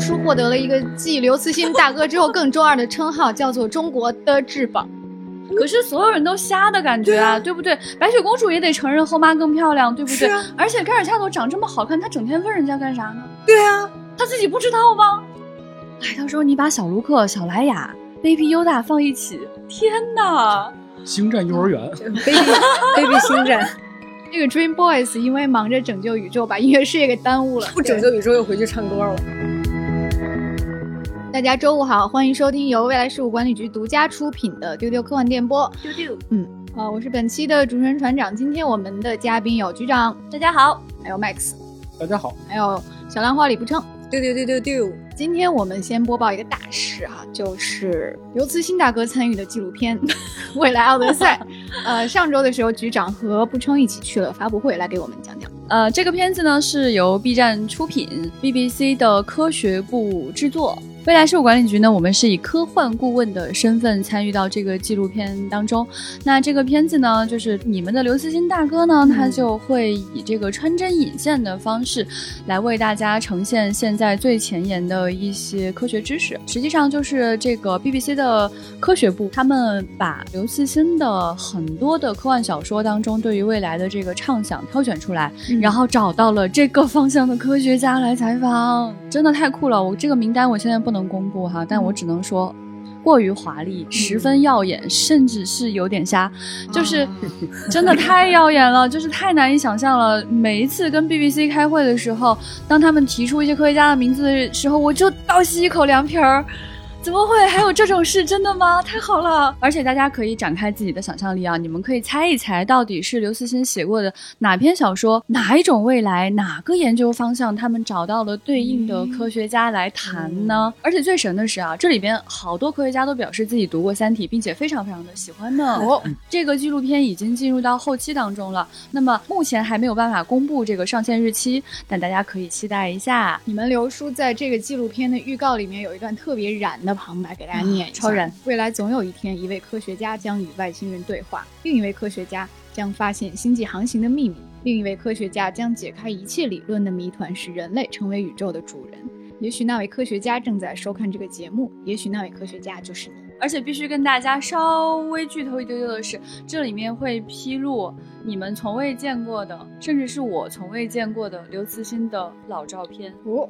叔获得了一个继刘慈欣大哥之后更中二的称号，叫做中国的至宝。可是所有人都瞎的感觉啊，对不对？白雪公主也得承认后妈更漂亮，对不对？啊、而且盖尔恰朵长这么好看，她整天问人家干啥呢？对啊，她自己不知道吗？哎，到时候你把小卢克、小莱雅、Baby Yoda 放一起，天哪！星战幼儿园，Baby Baby 星战。这个 Dream Boys 因为忙着拯救宇宙，把音乐事业给耽误了。不拯救宇宙又回去唱歌了。大家周五好，欢迎收听由未来事务管理局独家出品的丢丢科幻电波。丢丢，嗯，啊，我是本期的主持人船长。今天我们的嘉宾有局长，大家好；还有 Max，大家好；还有小兰花李不称，丢丢丢丢丢。今天我们先播报一个大事哈、啊，就是刘慈欣大哥参与的纪录片《未来奥德赛 》。呃，上周的时候，局长和不称一起去了发布会，来给我们讲讲。呃，这个片子呢是由 B 站出品，BBC 的科学部制作。未来事务管理局呢，我们是以科幻顾问的身份参与到这个纪录片当中。那这个片子呢，就是你们的刘慈欣大哥呢，他就会以这个穿针引线的方式，来为大家呈现现在最前沿的一些科学知识。实际上就是这个 BBC 的科学部，他们把刘慈欣的很多的科幻小说当中对于未来的这个畅想挑选出来，嗯、然后找到了这个方向的科学家来采访，真的太酷了！我这个名单我现在不。不能公布哈，但我只能说，过于华丽，十分耀眼，甚至是有点瞎，就是 真的太耀眼了，就是太难以想象了。每一次跟 BBC 开会的时候，当他们提出一些科学家的名字的时候，我就倒吸一口凉皮儿。怎么会还有这种事？真的吗？太好了！而且大家可以展开自己的想象力啊，你们可以猜一猜，到底是刘慈欣写过的哪篇小说，哪一种未来，哪个研究方向，他们找到了对应的科学家来谈呢？而且最神的是啊，这里边好多科学家都表示自己读过《三体》，并且非常非常的喜欢呢。哦，这个纪录片已经进入到后期当中了，那么目前还没有办法公布这个上线日期，但大家可以期待一下。你们刘叔在这个纪录片的预告里面有一段特别燃的。的旁白给大家念一下：超人，未来总有一天，一位科学家将与外星人对话，另一位科学家将发现星际航行的秘密，另一位科学家将解开一切理论的谜团，使人类成为宇宙的主人。也许那位科学家正在收看这个节目，也许那位科学家就是你。而且必须跟大家稍微剧透一丢丢的是，这里面会披露你们从未见过的，甚至是我从未见过的刘慈欣的老照片哦。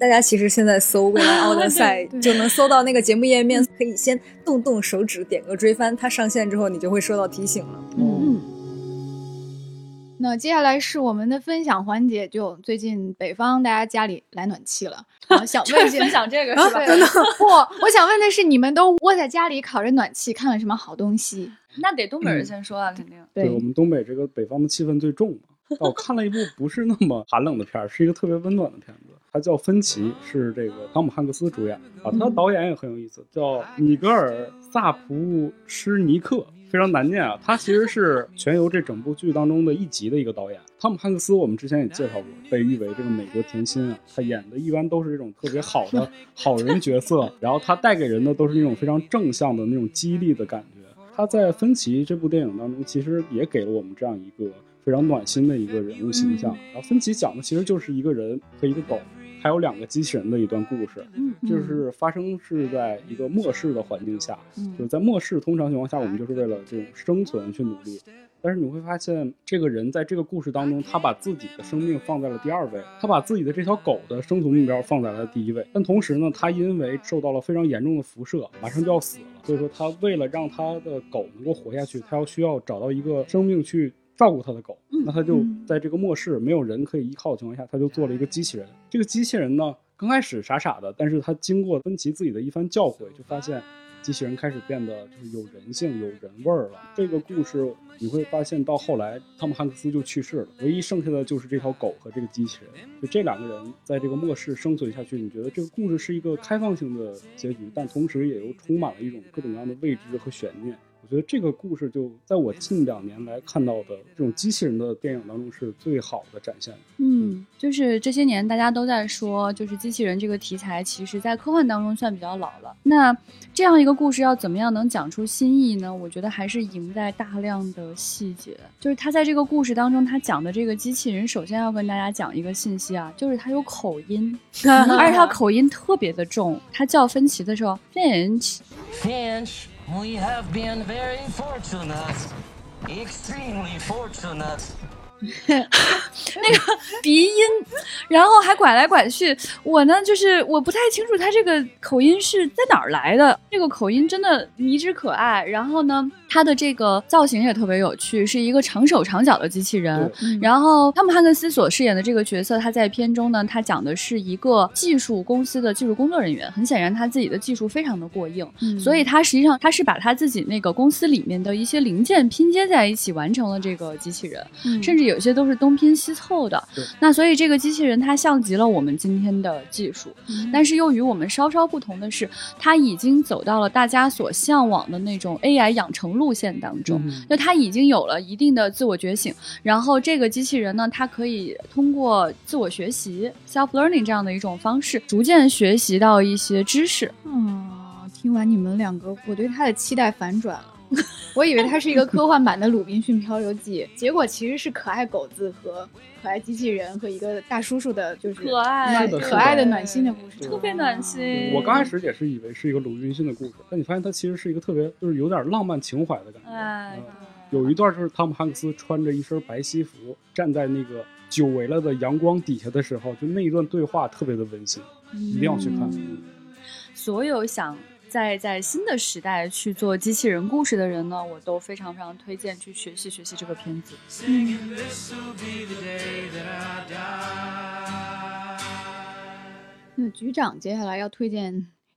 大家其实现在搜《未来奥德赛 》就能搜到那个节目页面，可以先动动手指点个追番，它上线之后你就会收到提醒了。嗯。那接下来是我们的分享环节，就最近北方大家家里来暖气了，啊、想问一下分享这个是吧？不，我想问的是，你们都窝在家里烤着暖气，看了什么好东西？那得东北人先说啊，肯定。对我们东北这个北方的气氛最重嘛。我看了一部不是那么寒冷的片儿，是一个特别温暖的片子，它叫《分歧》，是这个汤姆汉克斯主演啊，他的导演也很有意思，叫米格尔·萨普施尼克。非常难念啊！他其实是全游这整部剧当中的一集的一个导演。汤姆汉克斯，我们之前也介绍过，被誉为这个美国甜心啊。他演的一般都是这种特别好的 好人角色，然后他带给人的都是那种非常正向的那种激励的感觉。他在《分歧》这部电影当中，其实也给了我们这样一个非常暖心的一个人物形象。然后《分歧》讲的其实就是一个人和一个狗。还有两个机器人的一段故事，嗯，就是发生是在一个末世的环境下，嗯，就是在末世通常情况下，我们就是为了这种生存去努力。但是你会发现，这个人在这个故事当中，他把自己的生命放在了第二位，他把自己的这条狗的生存目标放在了第一位。但同时呢，他因为受到了非常严重的辐射，马上就要死了，所以说他为了让他的狗能够活下去，他要需要找到一个生命去。照顾他的狗，那他就在这个末世没有人可以依靠的情况下，他就做了一个机器人。这个机器人呢，刚开始傻傻的，但是他经过芬奇自己的一番教诲，就发现机器人开始变得就是有人性、有人味儿了。这个故事你会发现，到后来汤姆汉克斯就去世了，唯一剩下的就是这条狗和这个机器人。就这两个人在这个末世生存下去，你觉得这个故事是一个开放性的结局，但同时也又充满了一种各种各样的未知和悬念。我我觉得这个故事就在我近两年来看到的这种机器人的电影当中是最好的展现。嗯，就是这些年大家都在说，就是机器人这个题材，其实在科幻当中算比较老了。那这样一个故事要怎么样能讲出新意呢？我觉得还是赢在大量的细节。就是他在这个故事当中，他讲的这个机器人，首先要跟大家讲一个信息啊，就是他有口音，而且他口音特别的重。他叫芬奇的时候，Finch。Finch, we have been very fortunate. Extremely fortunate. 鼻音，然后还拐来拐去。我呢，就是我不太清楚他这个口音是在哪儿来的。这个口音真的迷之可爱。然后呢，他的这个造型也特别有趣，是一个长手长脚的机器人。然后汤姆汉克斯所饰演的这个角色，他在片中呢，他讲的是一个技术公司的技术工作人员。很显然，他自己的技术非常的过硬，所以他实际上他是把他自己那个公司里面的一些零件拼接在一起，完成了这个机器人，甚至有些都是东拼西凑的。那所以这个机器人它像极了我们今天的技术，但是又与我们稍稍不同的是，它已经走到了大家所向往的那种 AI 养成路线当中。嗯就它已经有了一定的自我觉醒，然后这个机器人呢，它可以通过自我学习 （self learning） 这样的一种方式，逐渐学习到一些知识。嗯，听完你们两个，我对他的期待反转了。我以为它是一个科幻版的《鲁滨逊漂流记》，结果其实是可爱狗子和可爱机器人和一个大叔叔的，就是可爱是的可爱的暖心的故事，特别暖心。我刚开始也是以为是一个鲁滨逊的故事，但你发现它其实是一个特别就是有点浪漫情怀的感觉。哎嗯，有一段就是汤姆汉克斯穿着一身白西服，站在那个久违了的阳光底下的时候，就那一段对话特别的温馨，一定要去看。所有想在在新的时代去做机器人故事的人呢，我都非常非常推荐去学习学习这个片子。那局长接下来要推荐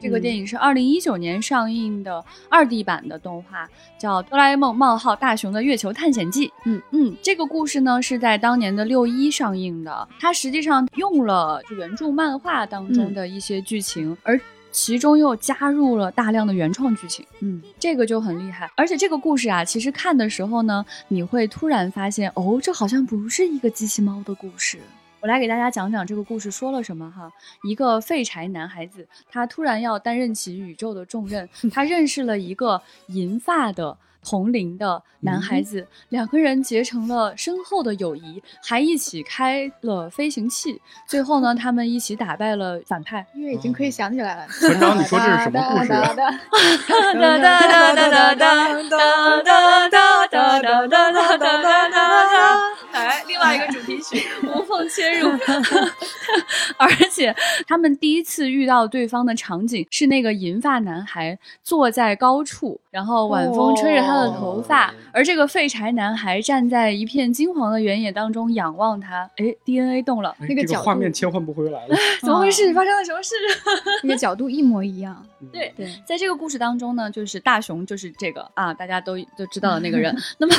这个电影是二零一九年上映的二 D 版的动画，叫《哆啦 A 梦：冒号大雄的月球探险记》。嗯嗯，这个故事呢是在当年的六一上映的，它实际上用了原著漫画当中的一些剧情，而其中又加入了大量的原创剧情。嗯，这个就很厉害。而且这个故事啊，其实看的时候呢，你会突然发现，哦，这好像不是一个机器猫的故事。我来给大家讲讲这个故事说了什么哈。一个废柴男孩子，他突然要担任起宇宙的重任，他认识了一个银发的。同龄的男孩子，两个人结成了深厚的友谊，还一起开了飞行器。最后呢，他们一起打败了反派。因为已经可以想起来了，团长，你说这是什么故事？哎，另外一个主题曲无缝切入。而且他们第一次遇到对方的场景是那个银发男孩坐在高处，然后晚风吹着他的头发，哦而这个废柴男孩站在一片金黄的原野当中仰望他。哎，DNA 动了，那个角度画面切换不回来了。怎么回事？发生了什么事？那个角度一模一样。对对，在这个故事当中呢，就是大雄，就是这个啊，大家都都知道的那个人。那么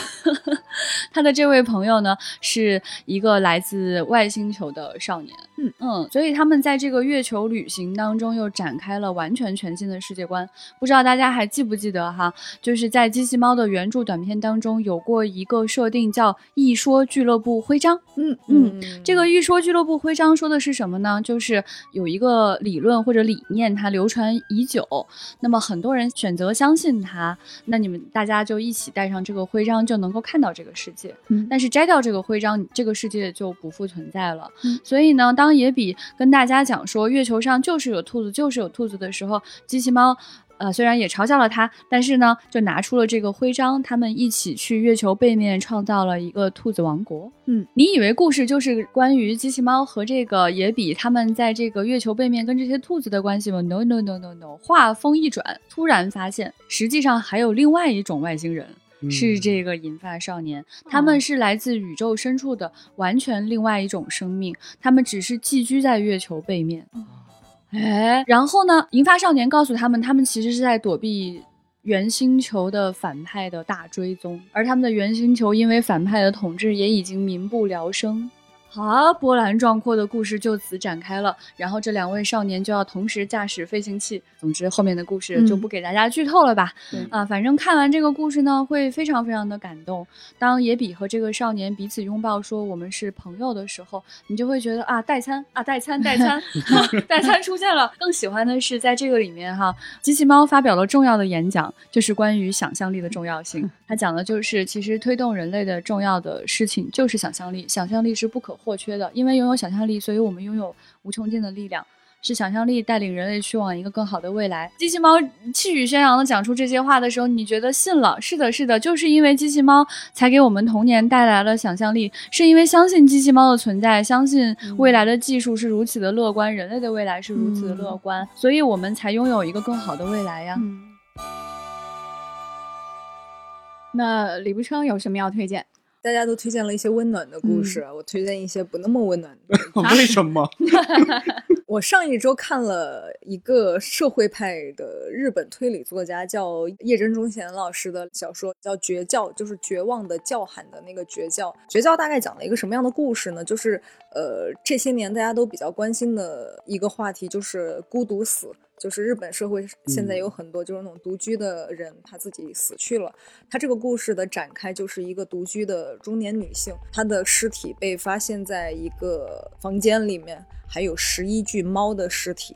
他的这位朋友呢，是一个来自外星球的少年。嗯嗯，所以他们在这个月球旅行当中又展开了完全全新的世界观。不知道大家还记不记得哈？就是在机器猫的原著短片当中有过一个设定叫“一说俱乐部徽章”。嗯嗯，这个一说俱乐部徽章说的是什么呢？就是有一个理论或者理念，它流传已久，那么很多人选择相信它，那你们大家就一起带上这个徽章，就能够看到这个世界。嗯但是摘掉这个徽章，这个世界就不复存在了。嗯所以呢，当野比跟大家讲说月球上就是有兔子，就是有兔子的时候，机器猫。呃，虽然也嘲笑了他，但是呢，就拿出了这个徽章，他们一起去月球背面创造了一个兔子王国。嗯，你以为故事就是关于机器猫和这个野比他们在这个月球背面跟这些兔子的关系吗？No No No No No，话锋一转，突然发现实际上还有另外一种外星人。是这个银发少年，他们是来自宇宙深处的完全另外一种生命，他们只是寄居在月球背面。哎，然后呢，银发少年告诉他们，他们其实是在躲避原星球的反派的大追踪，而他们的原星球因为反派的统治也已经民不聊生。好，波澜壮阔的故事就此展开了。然后这两位少年就要同时驾驶飞行器。总之，后面的故事就不给大家剧透了吧。对啊，反正看完这个故事呢，会非常非常的感动。当野比和这个少年彼此拥抱，说我们是朋友的时候，你就会觉得啊，代餐啊，代餐，代餐，代餐出现了。更喜欢的是在这个里面哈，机器猫发表了重要的演讲，就是关于想象力的重要性。他讲的就是，其实推动人类的重要的事情就是想象力，想象力是不可或缺的。因为拥有想象力，所以我们拥有无穷尽的力量。是想象力带领人类去往一个更好的未来。机器猫气宇轩昂的讲出这些话的时候，你觉得信了？是的，是的，就是因为机器猫才给我们童年带来了想象力，是因为相信机器猫的存在，相信未来的技术是如此的乐观，人类的未来是如此的乐观，所以我们才拥有一个更好的未来呀。嗯。那李不称有什么要推荐？大家都推荐了一些温暖的故事，我推荐一些不那么温暖的。为什么？我上一周看了一个社会派的日本推理作家叫叶真忠贤老师的小说，叫《绝叫》，就是绝望的叫喊的那个绝叫。绝叫大概讲了一个什么样的故事呢？就是呃，这些年大家都比较关心的一个话题，就是孤独死。就是日本社会现在有很多就是那种独居的人，他自己死去了。他这个故事的展开就是一个独居的中年女性，她的尸体被发现在一个房间里面，还有十一具猫的尸体，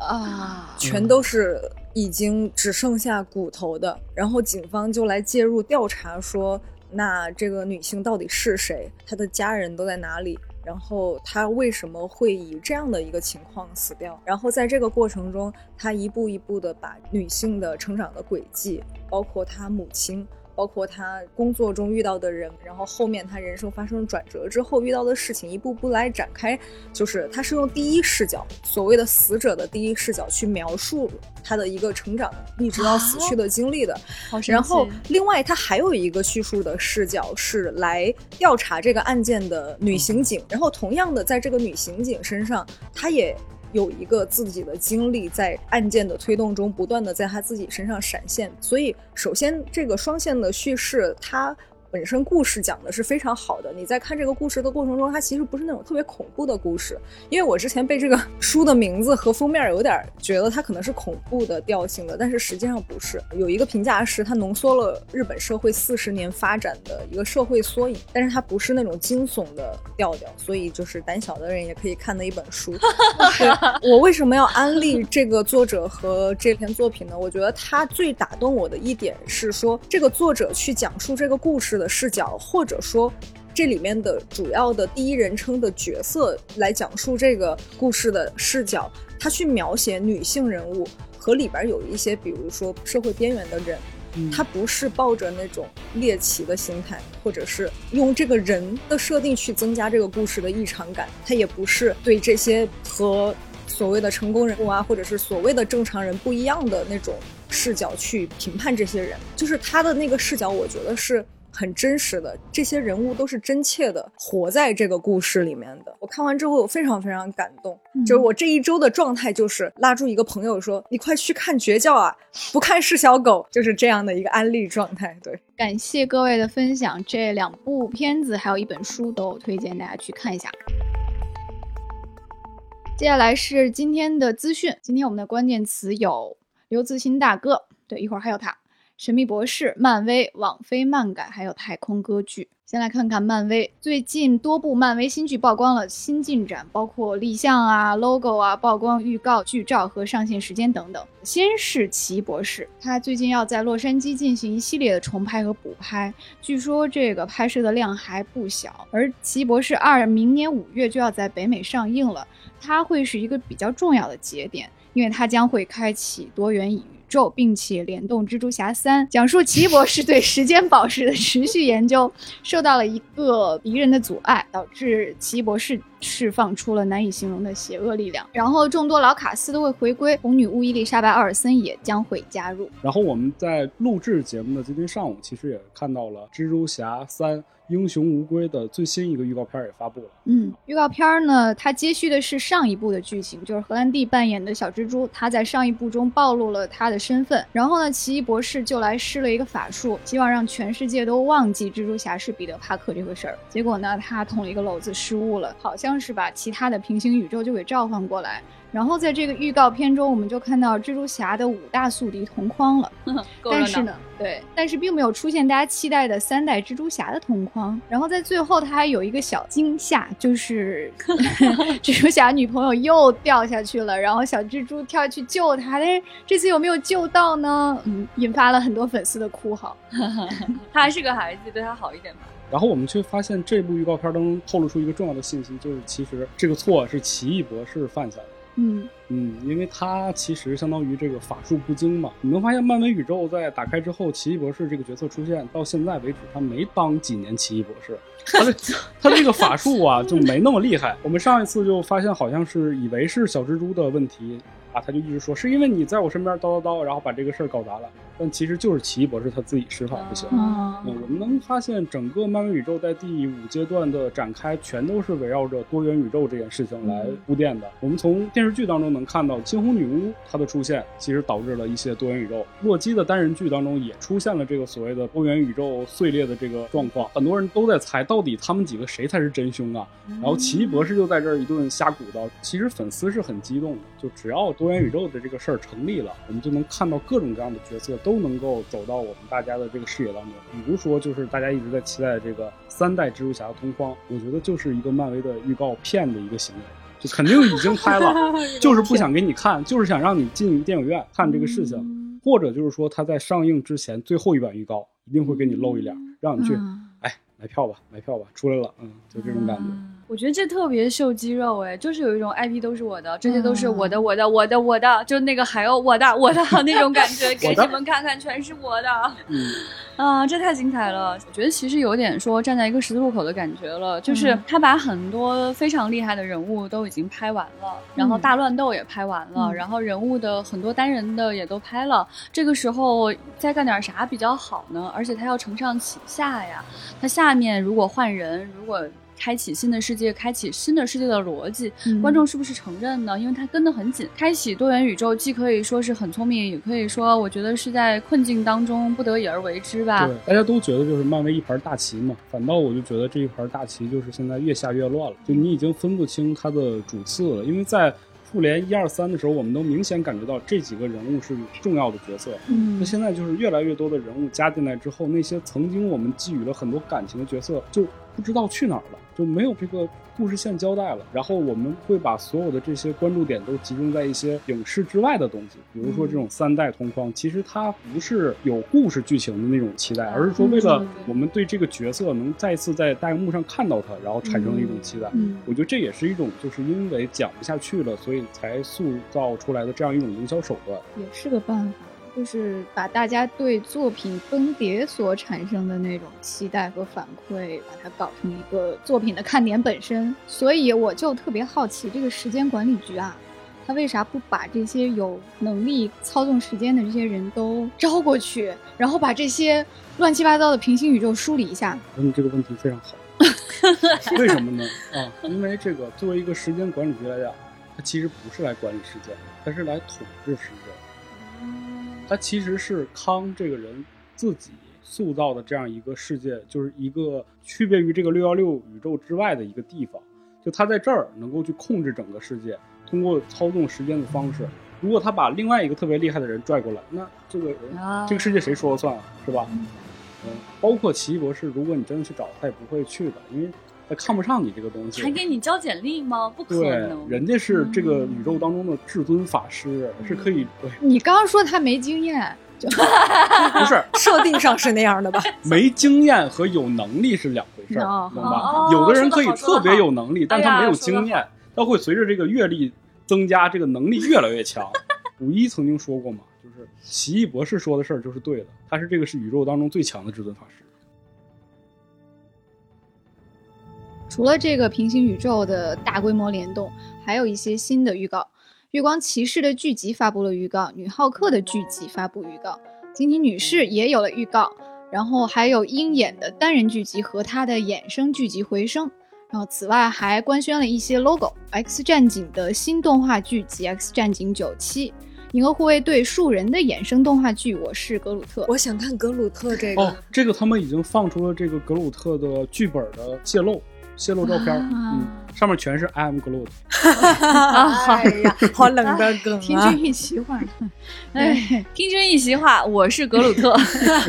啊，全都是已经只剩下骨头的。然后警方就来介入调查，说那这个女性到底是谁？她的家人都在哪里？然后他为什么会以这样的一个情况死掉？然后在这个过程中，他一步一步的把女性的成长的轨迹，包括他母亲，包括他工作中遇到的人，然后后面他人生发生转折之后遇到的事情，一步步来展开。就是他是用第一视角，所谓的死者的第一视角去描述他的一个成长，一直到死去的经历的。然后，另外，他还有一个叙述的视角是来调查这个案件的女刑警，然后同样的，在这个女刑警身上，他也有一个自己的经历，在案件的推动中，不断的在他自己身上闪现。所以，首先这个双线的叙事，它。本身故事讲的是非常好的，你在看这个故事的过程中，它其实不是那种特别恐怖的故事。因为我之前被这个 书的名字和封面有点觉得它可能是恐怖的调性的，但是实际上不是。有一个评价是它浓缩了日本社会四十年发展的一个社会缩影，但是它不是那种惊悚的调调，所以就是胆小的人也可以看的一本书。对我为什么要安利这个作者和这篇作品呢？我觉得他最打动我的一点是说，这个作者去讲述这个故事的视角，或者说。这里面的主要的第一人称的角色来讲述这个故事的视角，他去描写女性人物和里边有一些，比如说社会边缘的人，他不是抱着那种猎奇的心态，或者是用这个人的设定去增加这个故事的异常感，他也不是对这些和所谓的成功人物啊，或者是所谓的正常人不一样的那种视角去评判这些人，就是他的那个视角，我觉得是。很真实的，这些人物都是真切的活在这个故事里面的。我看完之后，我非常非常感动。就是我这一周的状态，就是拉住一个朋友说：“你快去看《绝叫》啊，不看是小狗。”就是这样的一个安利状态。对，感谢各位的分享，这两部片子还有一本书都推荐大家去看一下。接下来是今天的资讯，今天我们的关键词有刘慈欣大哥，对，一会儿还有他。神秘博士、漫威、网飞漫改，还有太空歌剧。先来看看漫威，最近多部漫威新剧曝光了新进展，包括立项啊、logo 啊、曝光预告、剧照和上线时间等等。先是奇异博士，他最近要在洛杉矶进行一系列的重拍和补拍，据说这个拍摄的量还不小。而奇异博士二明年五月就要在北美上映了，它会是一个比较重要的节点，因为它将会开启多元宇并且联动蜘蛛侠三，讲述奇异博士对时间宝石的持续研究受到了一个敌人的阻碍，导致奇异博士释放出了难以形容的邪恶力量。然后众多老卡斯都会回归，红女巫伊丽莎白·奥尔森也将会加入。然后我们在录制节目的今天上午，其实也看到了《蜘蛛侠三：英雄无归》的最新一个预告片也发布了。嗯，预告片呢，它接续的是上一部的剧情，就是荷兰弟扮演的小蜘蛛，他在上一部中暴露了他的身份，然后呢，奇异博士就来施了一个法术，希望让全世界都忘记蜘蛛侠是彼得·帕克这回事儿。结果呢，他捅了一个篓子，失误了，好像是把其他的平行宇宙就给召唤过来。然后在这个预告片中，我们就看到蜘蛛侠的五大宿敌同框了。但是呢，对，但是并没有出现大家期待的三代蜘蛛侠的同框。然后在最后，他还有一个小惊吓，就是 蜘蛛侠女朋友又掉下去了，然后小蜘蛛跳下去救他，但是这次有没有救到呢？嗯，引发了很多粉丝的哭嚎。他还是个孩子，对他好一点吧。然后我们却发现这部预告片当中透露出一个重要的信息，就是其实这个错是奇异博士犯下的。嗯嗯，因为他其实相当于这个法术不精嘛。你能发现漫威宇宙在打开之后，奇异博士这个角色出现到现在为止，他没当几年奇异博士，他的 他这个法术啊就没那么厉害。我们上一次就发现好像是以为是小蜘蛛的问题啊，他就一直说是因为你在我身边叨叨叨，然后把这个事儿搞砸了。但其实就是奇异博士他自己施法不行。我们能发现整个漫威宇宙在第五阶段的展开，全都是围绕着多元宇宙这件事情来铺垫的。我们从电视剧当中能看到，猩红女巫她的出现，其实导致了一些多元宇宙。洛基的单人剧当中也出现了这个所谓的多元宇宙碎裂的这个状况，很多人都在猜，到底他们几个谁才是真凶啊？然后奇异博士就在这儿一顿瞎鼓捣。其实粉丝是很激动的，就只要多元宇宙的这个事儿成立了，我们就能看到各种各样的角色都能够走到我们大家的这个视野当中。比如说，就是大家一直在期待的这个三代蜘蛛侠的同框，我觉得就是一个漫威的预告片的一个行为。就肯定已经拍了，就是不想给你看，就是想让你进电影院看这个事情，或者就是说他在上映之前最后一版预告一定会给你露一脸，让你去，嗯哎，买票吧，买票吧，出来了，嗯，就这种感觉。我觉得这特别秀肌肉哎，就是有一种 IP 都是我的，这些都是我的，我的，我的，我的，就那个海鸥我的，我的 那种感觉，给你们看看，全是我的。嗯，啊，这太精彩了！我觉得其实有点说站在一个十字路口的感觉了，就是他把很多非常厉害的人物都已经拍完了，然后大乱斗也拍完了，嗯然后人物的很多单人的也都拍了。这个时候再干点啥比较好呢？而且他要承上启下呀，他下面如果换人，如果开启新的世界，开启新的世界的逻辑，嗯观众是不是承认呢？因为他跟得很紧。开启多元宇宙，既可以说是很聪明，也可以说我觉得是在困境当中不得已而为之吧。对，大家都觉得就是漫威一盘大棋嘛，反倒我就觉得这一盘大棋就是现在越下越乱了，就你已经分不清它的主次了，因为在。复联一二三的时候，我们都明显感觉到这几个人物是重要的角色。嗯那现在就是越来越多的人物加进来之后，那些曾经我们寄予了很多感情的角色就不知道去哪儿了，就没有这个故事线交代了。然后我们会把所有的这些关注点都集中在一些影视之外的东西，比如说这种三代同框，其实它不是有故事剧情的那种期待，而是说为了我们对这个角色能再次在大荧幕上看到他，然后产生了一种期待。嗯我觉得这也是一种，就是因为讲不下去了，所以才塑造出来的这样一种营销手段。也是个办法，就是把大家对作品更迭所产生的那种期待和反馈，把它搞成一个作品的看点本身。所以我就特别好奇，这个时间管理局啊，他为啥不把这些有能力操纵时间的这些人都招过去，然后把这些乱七八糟的平行宇宙梳理一下？问这个问题非常好，为什么呢？啊，因为这个作为一个时间管理局来讲，它其实不是来管理时间的，它是来统治时间。它其实是康这个人自己塑造的这样一个世界，就是一个区别于这个六幺六宇宙之外的一个地方。就他在这儿能够去控制整个世界，通过操纵时间的方式。如果他把另外一个特别厉害的人拽过来，那这个人啊这个世界谁说了算啊？是吧？嗯，包括奇异博士，如果你真的去找他，也不会去的，因为他看不上你这个东西。还给你交简历吗？不可能，，人家是这个宇宙当中的至尊法师，是可以对，你刚刚说他没经验，就不是 设定上是那样的吧？没经验和有能力是两回事儿，哦懂吧哦？有的人可以特别有能力，但他没有经验，他会随着这个阅历增加，这个能力越来越强。五一曾经说过嘛，就是奇异博士说的事儿就是对的，他是这个是宇宙当中最强的至尊法师。除了这个平行宇宙的大规模联动，还有一些新的预告。月光骑士的剧集发布了预告，女浩克的剧集发布预告，金妮女士也有了预告，然后还有鹰眼的单人剧集和她的衍生剧集回声。然后此外还官宣了一些 logo，X 战警的新动画剧集《X 战警九七》，银河护卫队树人的衍生动画剧《我是格鲁特》。我想看格鲁特这个，哦，这个他们已经放出了这个格鲁特的剧本的泄露，泄露照片，啊嗯，上面全是 I am Groot。哎呀，好冷的梗啊听君！一席话，哎，听君一席话，我是格鲁特。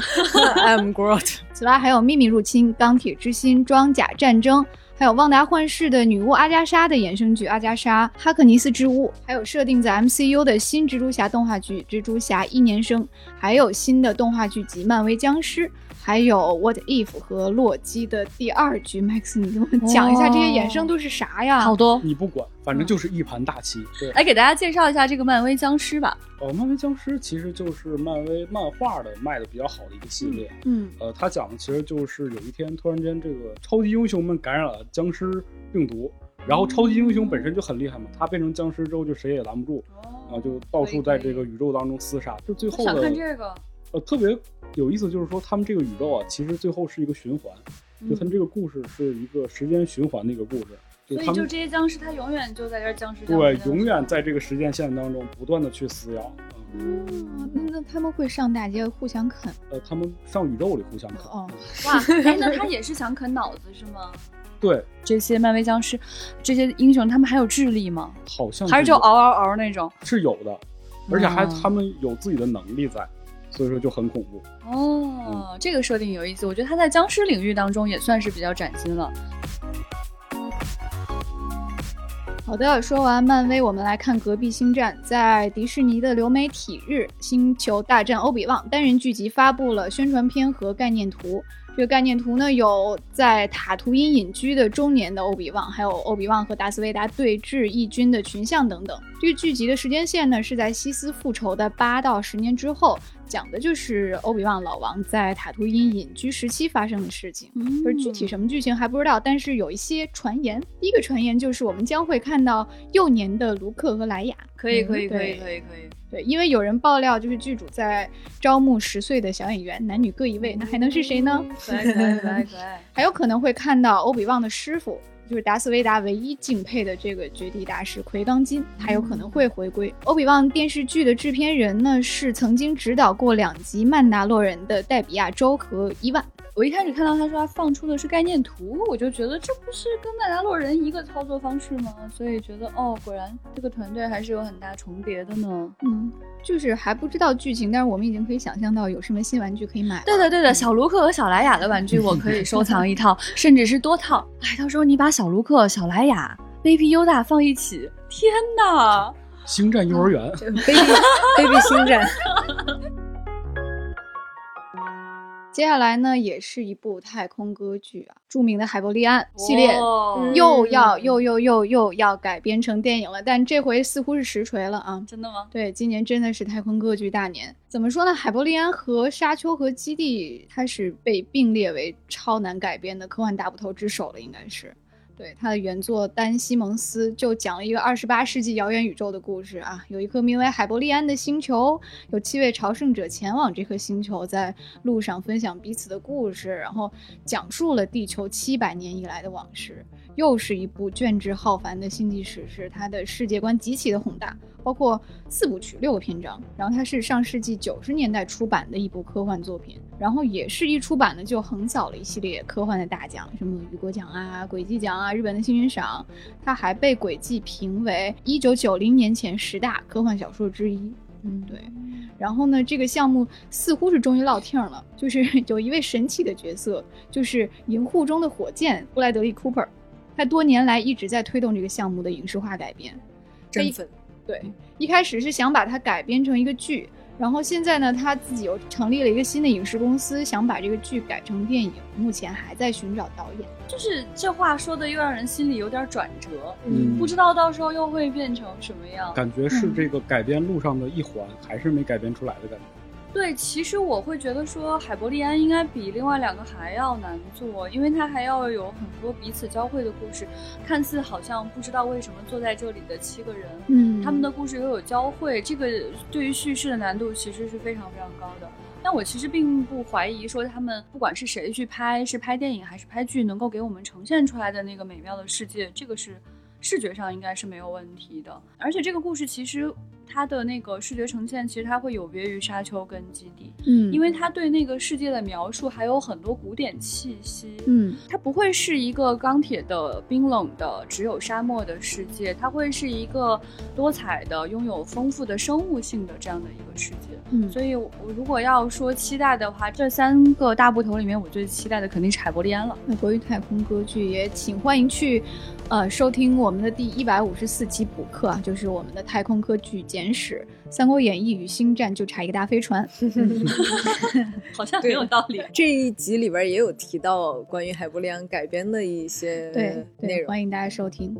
I'm Groot。此外还有秘密入侵、钢铁之心、装甲战争，还有旺达幻视的女巫阿加莎的衍生剧《阿加莎哈克尼斯之屋》，还有设定在 MCU 的新蜘蛛侠动画剧《蜘蛛侠一年生》，还有新的动画剧集《漫威僵尸》。还有 What If 和洛基的第二局，Max，你给我们讲一下这些衍生都是啥呀？好多，你不管，反正就是一盘大棋。对，来给大家介绍一下这个漫威僵尸吧。呃，漫威僵尸其实就是漫威漫画的卖的比较好的一个系列。嗯呃，它讲的其实就是有一天突然间这个超级英雄们感染了僵尸病毒，然后超级英雄本身就很厉害嘛，他变成僵尸之后就谁也拦不住，啊，就到处在这个宇宙当中厮杀。就最后想的看这个，呃特别有意思，就是说他们这个宇宙啊，其实最后是一个循环，就他们这个故事是一个时间循环的一个故事，就所以就这些僵尸，它永远就在这僵尸。对僵尸永远在这个时间线当中不断的去撕咬。嗯哦，那那他们会上大街互相啃呃，他们上宇宙里互相啃。哦。哇，哎，那他也是想啃脑子是吗？对，这些漫威僵尸，这些英雄，他们还有智力吗？好像还是就嗷嗷嗷那种？是有的，而且还哦他们有自己的能力在，所以说就很恐怖。哦，这个设定有意思，我觉得他在僵尸领域当中也算是比较崭新了。好的，说完漫威，我们来看隔壁星战。在迪士尼的流媒体日，《星球大战：欧比旺》单人剧集发布了宣传片和概念图。这个概念图呢，有在塔图因隐居的中年的欧比旺，还有欧比旺和达斯维达对峙义军的群像等等。这个剧集的时间线呢，是在西斯复仇的八到十年之后，讲的就是欧比旺老王在塔图因隐居时期发生的事情。嗯就是具体什么剧情还不知道，但是有一些传言。第一个传言就是我们将会看到幼年的卢克和莱雅。可以，可以，可以，可以，可以。对，因为有人爆料，就是剧组在招募十岁的小演员，男女各一位，那还能是谁呢？可爱，可爱，可爱，可爱。还有可能会看到欧比旺的师傅，就是达斯维达唯一敬佩的这个绝地大师奎刚金，他有可能会回归。欧比旺电视剧的制片人呢，是曾经指导过两集《曼达洛人》的戴比亚州和伊万。我一开始看到他说他放出的是概念图，我就觉得这不是跟曼达洛人一个操作方式吗？所以觉得哦，果然这个团队还是有很大重叠的呢。嗯，就是还不知道剧情，但是我们已经可以想象到有什么新玩具可以买了。对的，对的，小卢克和小莱雅的玩具我可以收藏一套，甚至是多套。哎，到时候你把小卢克、小莱雅、Baby Yoda 放一起，天哪！星战幼儿园，baby baby 星战，接下来呢，也是一部太空歌剧啊，著名的海伯利安系列哦又要又又又又要改编成电影了，但这回似乎是实锤了啊。真的吗？对，今年真的是太空歌剧大年。怎么说呢？海伯利安和沙丘和基地，它是被并列为超难改编的科幻大部头之首了，应该是。对，他的原作丹·西蒙斯就讲了一个二十八世纪遥远宇宙的故事啊，有一颗名为海伯利安的星球，有七位朝圣者前往这颗星球，在路上分享彼此的故事，然后讲述了地球七百年以来的往事。又是一部卷帙浩繁的星际史诗，它的世界观极其的宏大，包括四部曲六个篇章。然后它是上世纪九十年代出版的一部科幻作品，然后也是一出版呢就横扫了一系列科幻的大奖，什么雨果奖啊、轨迹奖啊、日本的星云赏。它还被轨迹评为一九九零年前十大科幻小说之一。嗯，对。然后呢，这个项目似乎是终于落听了，就是 有一位神奇的角色，就是银护中的火箭布莱德利·库珀。他多年来一直在推动这个项目的影视化改编。真粉。对，一开始是想把它改编成一个剧，然后现在呢，他自己又成立了一个新的影视公司，想把这个剧改成电影，目前还在寻找导演。就是这话说的又让人心里有点转折，嗯不知道到时候又会变成什么样。感觉是这个改编路上的一环，还是没改编出来的感觉。对，其实我会觉得说海伯利安应该比另外两个还要难做，因为它还要有很多彼此交汇的故事。看似好像不知道为什么坐在这里的七个人，嗯他们的故事又有交汇，这个对于叙事的难度其实是非常非常高的。但我其实并不怀疑说他们不管是谁去拍，是拍电影还是拍剧，能够给我们呈现出来的那个美妙的世界，这个是视觉上应该是没有问题的。而且这个故事其实它的那个视觉呈现，其实它会有别于《沙丘》跟《基地》，嗯因为它对那个世界的描述还有很多古典气息。嗯它不会是一个钢铁的、冰冷的、只有沙漠的世界，它会是一个多彩的、拥有丰富的生物性的这样的一个世界。嗯所以我，如果要说期待的话，这三个大部头里面，我最期待的肯定是海伯利安了。那关于太空歌剧也请欢迎去，呃，收听我们的第一百五十四期补课啊，就是我们的太空歌剧简史《三国演义》与《星战》就差一个大飞船。好像很有道理。这一集里边也有提到关于海伯利安改编的一些对对，内容。欢迎大家收听。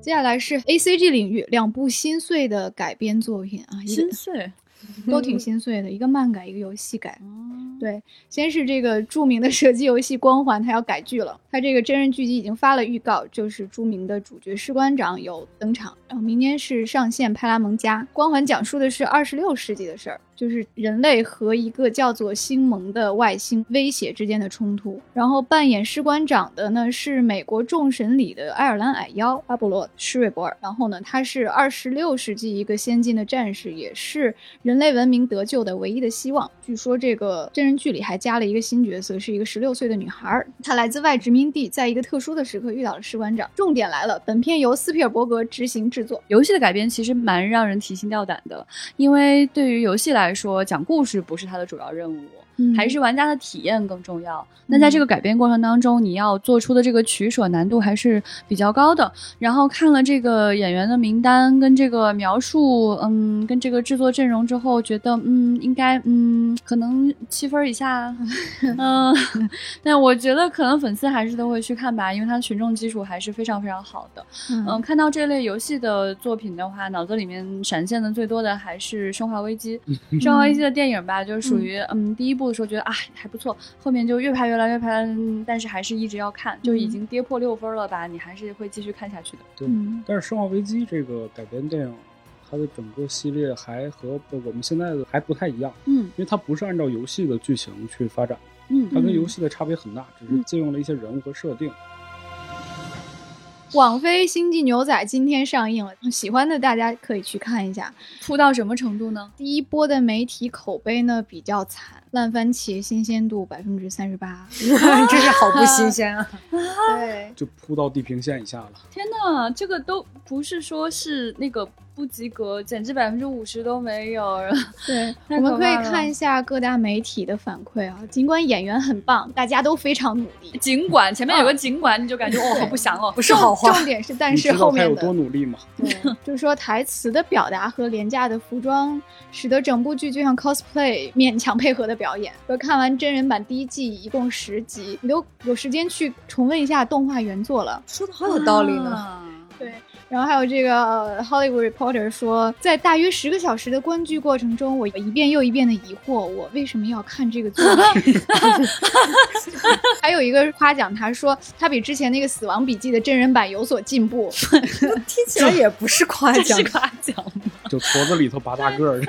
接下来是 A C G 领域两部心碎的改编作品啊，心碎。都挺心碎的，一个漫改，一个游戏改。哦对，先是这个著名的射击游戏《光环》，它要改剧了。它这个真人剧集已经发了预告，就是著名的主角士官长有登场。然后明年是上线派拉蒙加。《光环》讲述的是二十六世纪的事儿，就是人类和一个叫做星盟的外星威胁之间的冲突。然后扮演士官长的呢是美国众神里的爱尔兰矮妖巴勃罗施瑞博尔。然后呢，他是二十六世纪一个先进的战士，也是人类文明得救的唯一的希望。据说这个真人剧里还加了一个新角色，是一个十六岁的女孩，她来自外殖民地，在一个特殊的时刻遇到了士官长。重点来了，本片由斯皮尔伯格执行制作。游戏的改编其实蛮让人提心吊胆的，因为对于游戏来说，讲故事不是他的主要任务。还是玩家的体验更重要。那在这个改编过程当中，你要做出的这个取舍难度还是比较高的。然后看了这个演员的名单跟这个描述，嗯，跟这个制作阵容之后，觉得嗯，应该嗯，可能七分以下，嗯，但我觉得可能粉丝还是都会去看吧，因为它群众基础还是非常非常好的。嗯，看到这类游戏的作品的话，脑子里面闪现的最多的还是《生化危机》。《生化危机》的电影吧，就是属于嗯第一部的时候觉得啊还不错，后面就越拍越烂越拍，嗯但是还是一直要看，就已经跌破六分了吧，你还是会继续看下去的。对，嗯但是《生化危机》这个改编电影，它的整个系列还和我们现在的还不太一样，嗯因为它不是按照游戏的剧情去发展，嗯它跟游戏的差别很大，只是借用了一些人物和设定。网飞《星际牛仔》今天上映了，喜欢的大家可以去看一下。扑到什么程度呢？第一波的媒体口碑呢比较惨，烂番茄新鲜度百分之三十八。真是好不新鲜啊！对，就扑到地平线以下了。天呐，这个都不是说是那个不及格，简直百分之五十都没有。对，我们可以看一下各大媒体的反馈啊。尽管演员很棒，大家都非常努力，尽管前面有个尽管，你就感觉哦好不祥哦，不是好话重。点是，但是后面的多努力吗？对，就是说台词的表达和廉价的服装，使得整部剧就像 cosplay 勉强配合的表演。我看完真人版第一季一共十集，你都有时间去重温一下动画原作了。说的好有道理呢。啊对，然后还有这个呃 Hollywood Reporter 说，在大约十个小时的观剧过程中，我一遍又一遍的疑惑，我为什么要看这个作品？还有一个夸奖他说，他比之前那个《死亡笔记》的真人版有所进步。听起来也不是夸奖这是，夸奖吗？就矬子里头拔大个儿。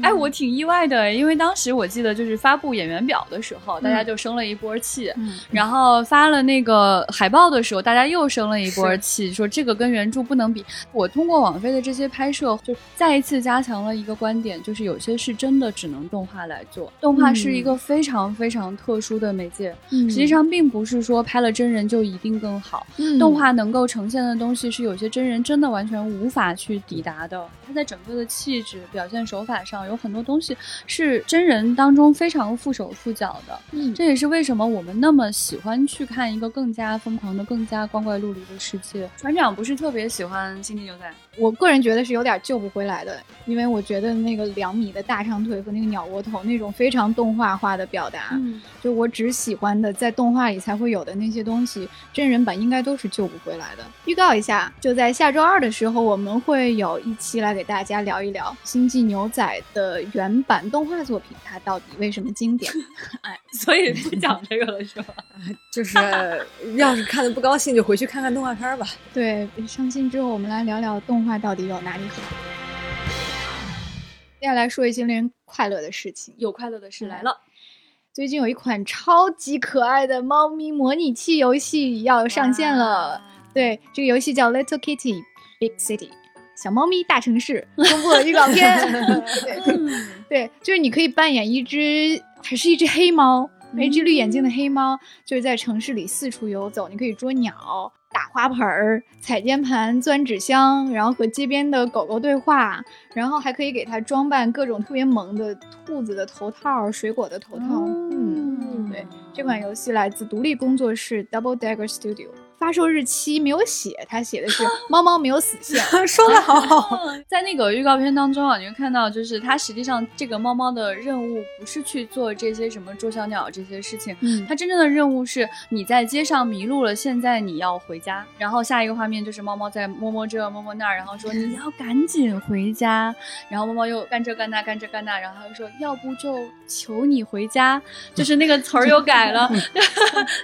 哎，我挺意外的，因为当时我记得就是发布演员表的时候，大家就生了一波气，嗯然后发了那个海报的时候，大家又生了一波气，说这个跟原著不能比。我通过网飞的这些拍摄，就再一次加强了一个观点，就是有些是真的只能动画来做，动画是一个非常非常特殊的媒介，嗯实际上并不是说拍了真人就一定更好。嗯动画能够呈现的东西是有些真人真的完全无法去抵达的。它在整个的气质、表现手法上有很多东西是真人当中非常缚手缚脚的。嗯，这也是为什么我们那么喜欢去看一个更加疯狂的、更加光怪陆离的世界。船长不是特特别喜欢《星际牛仔》，我个人觉得是有点救不回来的，因为我觉得那个两米的大长腿和那个鸟窝头那种非常动画化的表达，嗯，就我只喜欢的在动画里才会有的那些东西，真人版应该都是救不回来的。预告一下，就在下周二的时候，我们会有一期来给大家聊一聊《星际牛仔》的原版动画作品，它到底为什么经典？哎，所以不讲这个了是吧？就是要是看的不高兴，就回去看看动画片吧。对，伤心之后我们来聊聊动画到底有哪里好。接下来说一些令人快乐的事情。有快乐的事来了，最近有一款超级可爱的猫咪模拟器游戏要上线了。对，这个游戏叫 Little Kitty Big City，小猫咪大城市，公布了预告片。对，对，就是你可以扮演一只，还是一只黑猫，一只绿眼睛的黑猫，就是在城市里四处游走。你可以捉鸟、打花盆儿、踩键盘、钻纸箱，然后和街边的狗狗对话，然后还可以给它装扮各种特别萌的兔子的头套、水果的头套。嗯，对，这款游戏来自独立工作室 Double Dagger Studio。发售日期没有写，他写的是猫猫没有死线。说的好好，在那个预告片当中啊，你会看到，就是它实际上这个猫猫的任务不是去做这些什么捉小鸟这些事情，嗯它真正的任务是你在街上迷路了，现在你要回家。然后下一个画面就是猫猫在摸摸这摸摸那儿，然后说你要赶紧回家。然后猫猫又干这干那干这干那，然后它就说要不就求你回家，就是那个词儿又改了。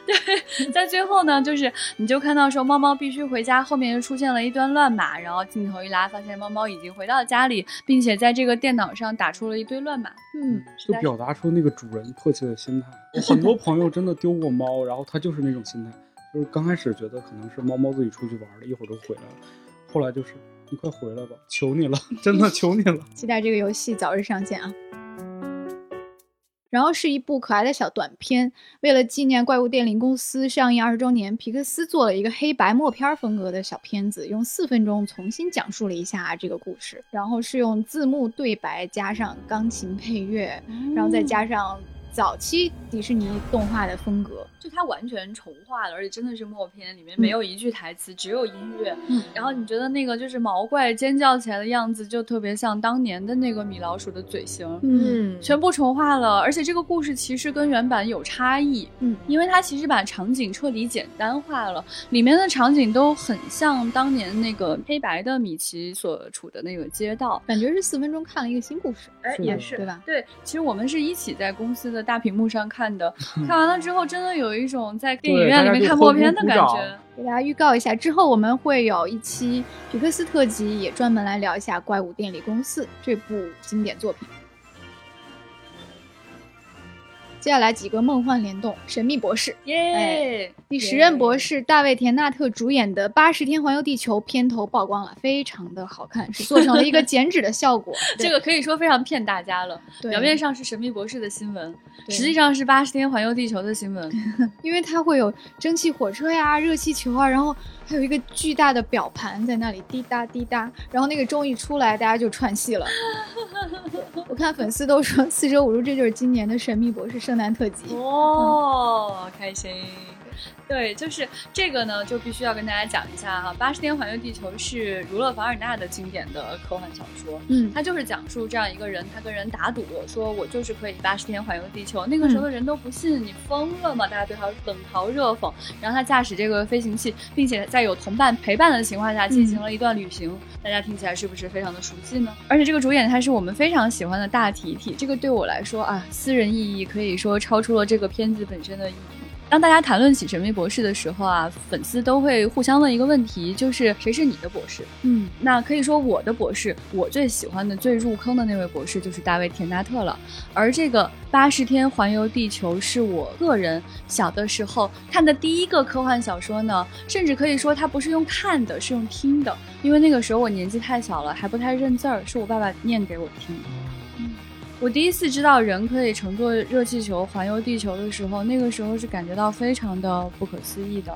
对，在最后呢，就是你就看到说猫猫必须回家，后面又出现了一段乱码，然后镜头一拉，发现猫猫已经回到家里，并且在这个电脑上打出了一堆乱码。嗯，就表达出那个主人迫切的心态。我很多朋友真的丢过猫，然后他就是那种心态，就是刚开始觉得可能是猫猫自己出去玩了，一会儿就回来了，后来就是你快回来吧，求你了，真的求你了。期待这个游戏早日上线啊！然后是一部可爱的小短片，为了纪念怪物电力公司上映二十周年，皮克斯做了一个黑白默片风格的小片子，用四分钟重新讲述了一下这个故事。然后是用字幕对白加上钢琴配乐，然后再加上早期迪士尼动画的风格。就它完全重画了，而且真的是默片，里面没有一句台词，只有音乐。嗯，然后你觉得那个就是毛怪尖叫起来的样子，就特别像当年的那个米老鼠的嘴型。嗯全部重画了，而且这个故事其实跟原版有差异，嗯，因为它其实把场景彻底简单化了，里面的场景都很像当年那个黑白的米奇所处的那个街道，感觉是四分钟看了一个新故事。哎也是对吧？对，其实我们是一起在公司的大屏幕上看的，看完了之后，真的有一种在电影院里面看默片的感觉。给大家预告一下，之后我们会有一期皮克斯特辑，也专门来聊一下《怪物电力公司》这部经典作品。接下来几个梦幻联动，《神秘博士》耶！第十任博士大卫·田纳特主演的《八十天环游地球》片头曝光了，非常的好看，是做成了一个剪纸的效果。这个可以说非常骗大家了。对表面上是神秘博士的新闻，实际上是八十天环游地球的新闻。因为它会有蒸汽火车呀、热气球啊，然后还有一个巨大的表盘在那里滴答滴答，然后那个钟一出来，大家就串戏了。我看粉丝都说四舍五入这就是今年的《神秘博士》圣诞特辑。哦，开心。对，就是这个呢，就必须要跟大家讲一下哈，《八十天环游地球》是儒勒·凡尔纳的经典的科幻小说。嗯，他就是讲述这样一个人，他跟人打赌，说我就是可以八十天环游地球。那个时候的人都不信，你疯了吗？大家对他冷嘲热讽。然后他驾驶这个飞行器，并且在有同伴陪伴的情况下进行了一段旅行。大家听起来是不是非常的熟悉呢？而且这个主演他是我们非常喜欢的大提提，这个对我来说啊，私人意义可以说超出了这个片子本身的意义。当大家谈论起《神秘博士》的时候啊，粉丝都会互相问一个问题，就是谁是你的博士？嗯，那可以说我的博士，我最喜欢的、最入坑的那位博士就是大卫·田纳特了。而这个《八十天环游地球》是我个人小的时候看的第一个科幻小说呢，甚至可以说它不是用看的，是用听的，因为那个时候我年纪太小了，还不太认字儿，是我爸爸念给我听。我第一次知道人可以乘坐热气球环游地球的时候，那个时候是感觉到非常的不可思议的。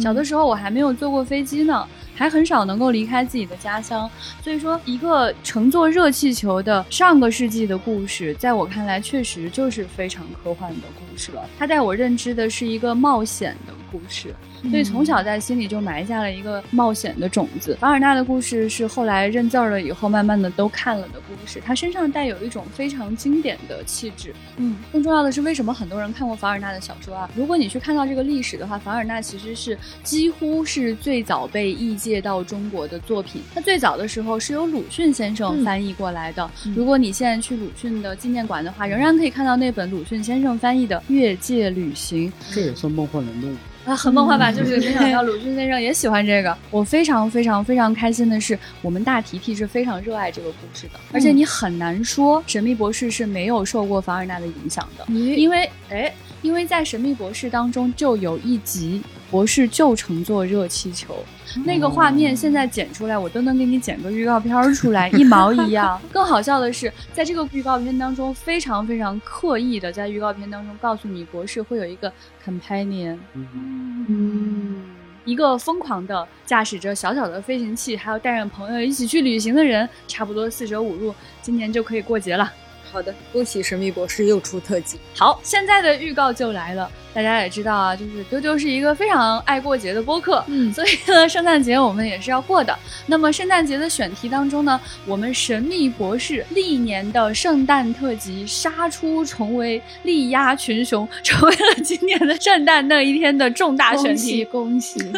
小的时候我还没有坐过飞机呢，还还很少能够离开自己的家乡。所以说，一个乘坐热气球的上个世纪的故事，在我看来确实就是非常科幻的故事了。它带我认知的是一个冒险的故事。所以从小在心里就埋下了一个冒险的种子。凡尔纳的故事是后来认字儿了以后，慢慢的都看了的故事。他身上带有一种非常经典的气质。嗯，更重要的是，为什么很多人看过凡尔纳的小说啊？如果你去看到这个历史的话，凡尔纳其实是几乎是最早被译介到中国的作品。它最早的时候是由鲁迅先生翻译过来的。如果你现在去鲁迅的纪念馆的话，仍然可以看到那本鲁迅先生翻译的《越界旅行》。这也算梦幻联动？啊，很梦幻吧？就是没想到鲁迅先生也喜欢这个。我非常非常非常开心的是，我们大提提是非常热爱这个故事的，而且你很难说《神秘博士》是没有受过凡尔纳的影响的，你因为哎，因为在《神秘博士》当中就有一集，博士就乘坐热气球。那个画面现在剪出来，我都能给你剪个预告片儿出来，一毛一样。更好笑的是，在这个预告片当中，非常非常刻意的在预告片当中告诉你，博士会有一个 companion，嗯，嗯，一个疯狂的驾驶着小小的飞行器，还有带上朋友一起去旅行的人，差不多四舍五入，今年就可以过节了。好的，恭喜神秘博士又出特辑。好，现在的预告就来了。大家也知道啊，就是丢丢是一个非常爱过节的播客，嗯所以呢，圣诞节我们也是要过的。那么圣诞节的选题当中呢，我们神秘博士历年的圣诞特辑杀出重围，力压群雄，成为了今年的圣诞那一天的重大选恭喜题。恭喜，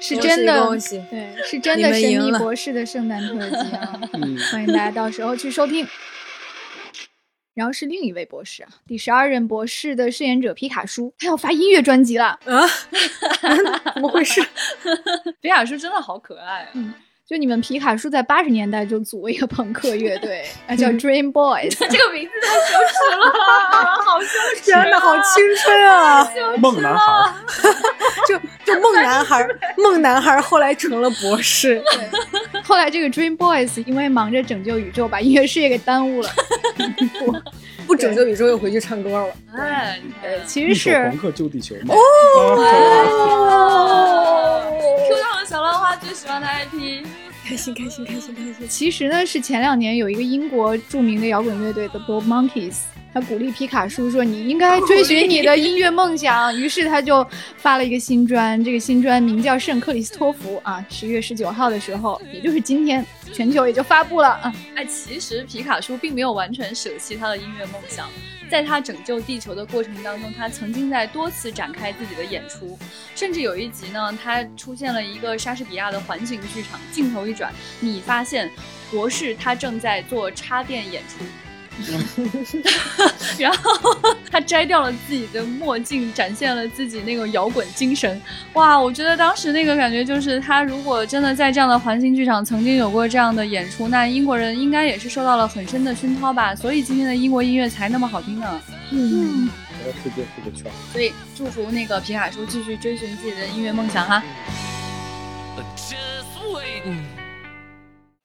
是真的恭喜对，是真的神秘博士的圣诞特辑啊！嗯欢迎大家到时候去收听。然后是另一位博士啊，第十二任博士的饰演者皮卡叔，他要发音乐专辑了。啊？怎么回事？皮卡叔真的好可爱啊！就你们皮卡叔在八十年代就组了一个朋克乐队，啊，叫 Dream Boys。这个名字太羞耻了，好羞耻、天哪，好青春啊！梦男孩儿，就就梦男孩儿，梦男孩儿后来成了博士。后来这个 Dream Boys 因为忙着拯救宇宙，把音乐事业给耽误了。不拯救宇宙又回去唱歌了。哎，你看，其实是手朋克救地球嘛。哦，哦，Q 到了小浪花最喜欢的 IP。开心开心开心开心！其实呢，是前两年有一个英国著名的摇滚乐队 The Bob Monkeys，他鼓励皮卡叔说：“你应该追寻你的音乐梦想。”于是他就发了一个新专，这个新专名叫《圣克里斯托弗》啊，十月十九号的时候，也就是今天，全球也就发布了啊。哎，其实皮卡叔并没有完全舍弃他的音乐梦想，在他拯救地球的过程当中，他曾经在多次展开自己的演出，甚至有一集呢，他出现了一个莎士比亚的环形剧场，镜头一转，你发现博士他正在做插电演出。然后他摘掉了自己的墨镜，展现了自己那种摇滚精神。哇，我觉得当时那个感觉就是，他如果真的在这样的环形剧场曾经有过这样的演出，那英国人应该也是受到了很深的熏陶吧。所以今天的英国音乐才那么好听呢。嗯，我的世界是个圈。所以祝福那个皮卡叔继续追寻自己的音乐梦想哈。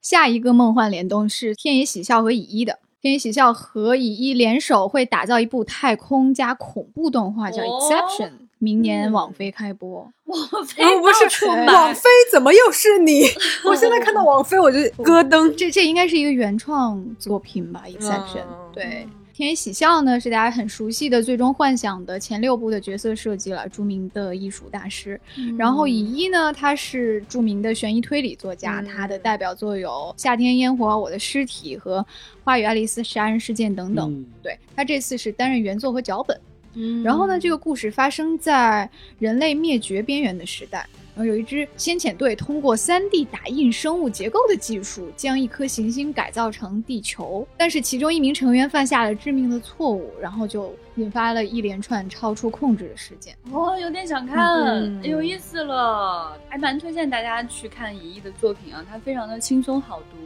下一个梦幻联动是天野喜孝和乙一的。天野喜笑和乙一联手会打造一部太空加恐怖动画，叫《哦 Exception》，明年网飞开播。网飞，不是出网飞，怎么又是你？我现在看到网飞我就 咯噔。这这应该是一个原创作品吧，《Exception》嗯对。天野喜笑呢是大家很熟悉的《最终幻想》的前六部的角色设计了，著名的艺术大师。然后乙一呢，他是著名的悬疑推理作家，嗯他的代表作有《夏天烟火》《我的尸体》和《花与爱丽丝杀人事件》等等。嗯对他这次是担任原作和脚本。嗯然后呢，这个故事发生在人类灭绝边缘的时代。然后有一支先遣队通过 3D 打印生物结构的技术，将一颗行星改造成地球。但是其中一名成员犯下了致命的错误，然后就引发了一连串超出控制的事件。哦，有点想看，嗯有意思了，还蛮推荐大家去看乙一的作品啊，它非常的轻松好读。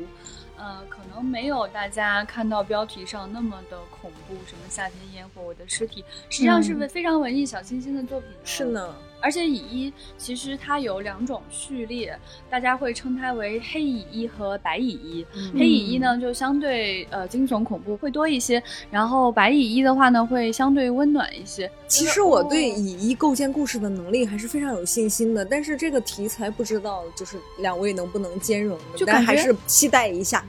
呃，可能没有大家看到标题上那么的恐怖，什么夏天烟火、我的尸体，实际上是嗯非常文艺小清新的作品、是，呢，而且乙一其实它有两种序列，大家会称它为黑乙一和白乙一。黑乙一呢就相对呃惊悚恐怖会多一些，然后白乙一的话呢会相对温暖一些。其实我对乙一构建故事的能力还是非常有信心的，但是这个题材不知道就是两位能不能兼容就感觉还是期待一下。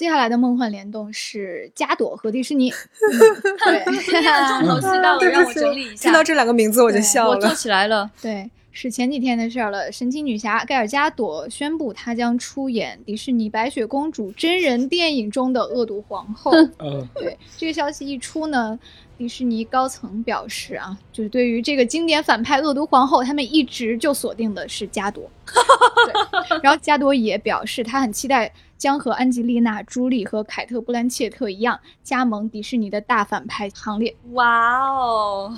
接下来的梦幻联动是加朵和迪士尼。对，重头戏到了，让我整理一下。听到这两个名字我就笑了我坐。起来了，对，是前几天的事儿了。神奇女侠盖尔加朵宣布，她将出演迪士尼《白雪公主》真人电影中的恶毒皇后。呃，对，这个消息一出呢，迪士尼高层表示啊，就是对于这个经典反派恶毒皇后，他们一直就锁定的是加朵。对，然后加朵也表示，他很期待将和安吉丽娜·朱莉和凯特·布兰切特一样，加盟迪士尼的大反派行列。哇哦！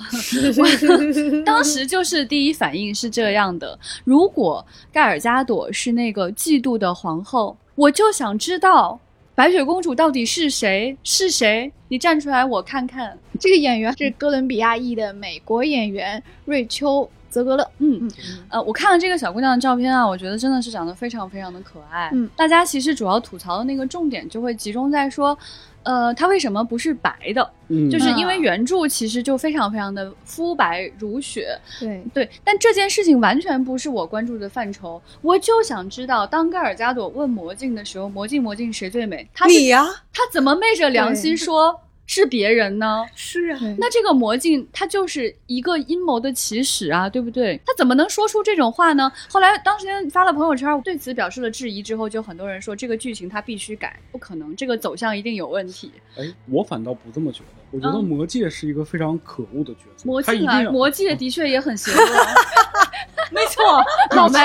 当时就是第一反应是这样的：如果盖尔加朵是那个嫉妒的皇后，我就想知道白雪公主到底是谁？是谁？你站出来，我看看。这个演员是哥伦比亚裔的美国演员瑞秋·泽格勒。嗯嗯，呃，我看了这个小姑娘的照片啊，我觉得真的是长得非常非常的可爱。嗯，大家其实主要吐槽的那个重点就会集中在说，呃，它为什么不是白的？嗯，就是因为嗯原著其实就非常非常的肤白如雪，对，对，但这件事情完全不是我关注的范畴。我就想知道，当盖尔加朵问魔镜的时候，魔镜魔镜谁最美？他是你呀、他怎么昧着良心说是别人呢？是啊，那这个魔镜它就是一个阴谋的起始啊，对不对？他怎么能说出这种话呢？后来当时发了朋友圈，对此表示了质疑之后，就很多人说这个剧情它必须改，不可能，这个走向一定有问题。哎，我反倒不这么觉得，我觉得嗯魔戒是一个非常可恶的角色，魔镜啊，他一定魔戒的确也很邪恶，没错，老妹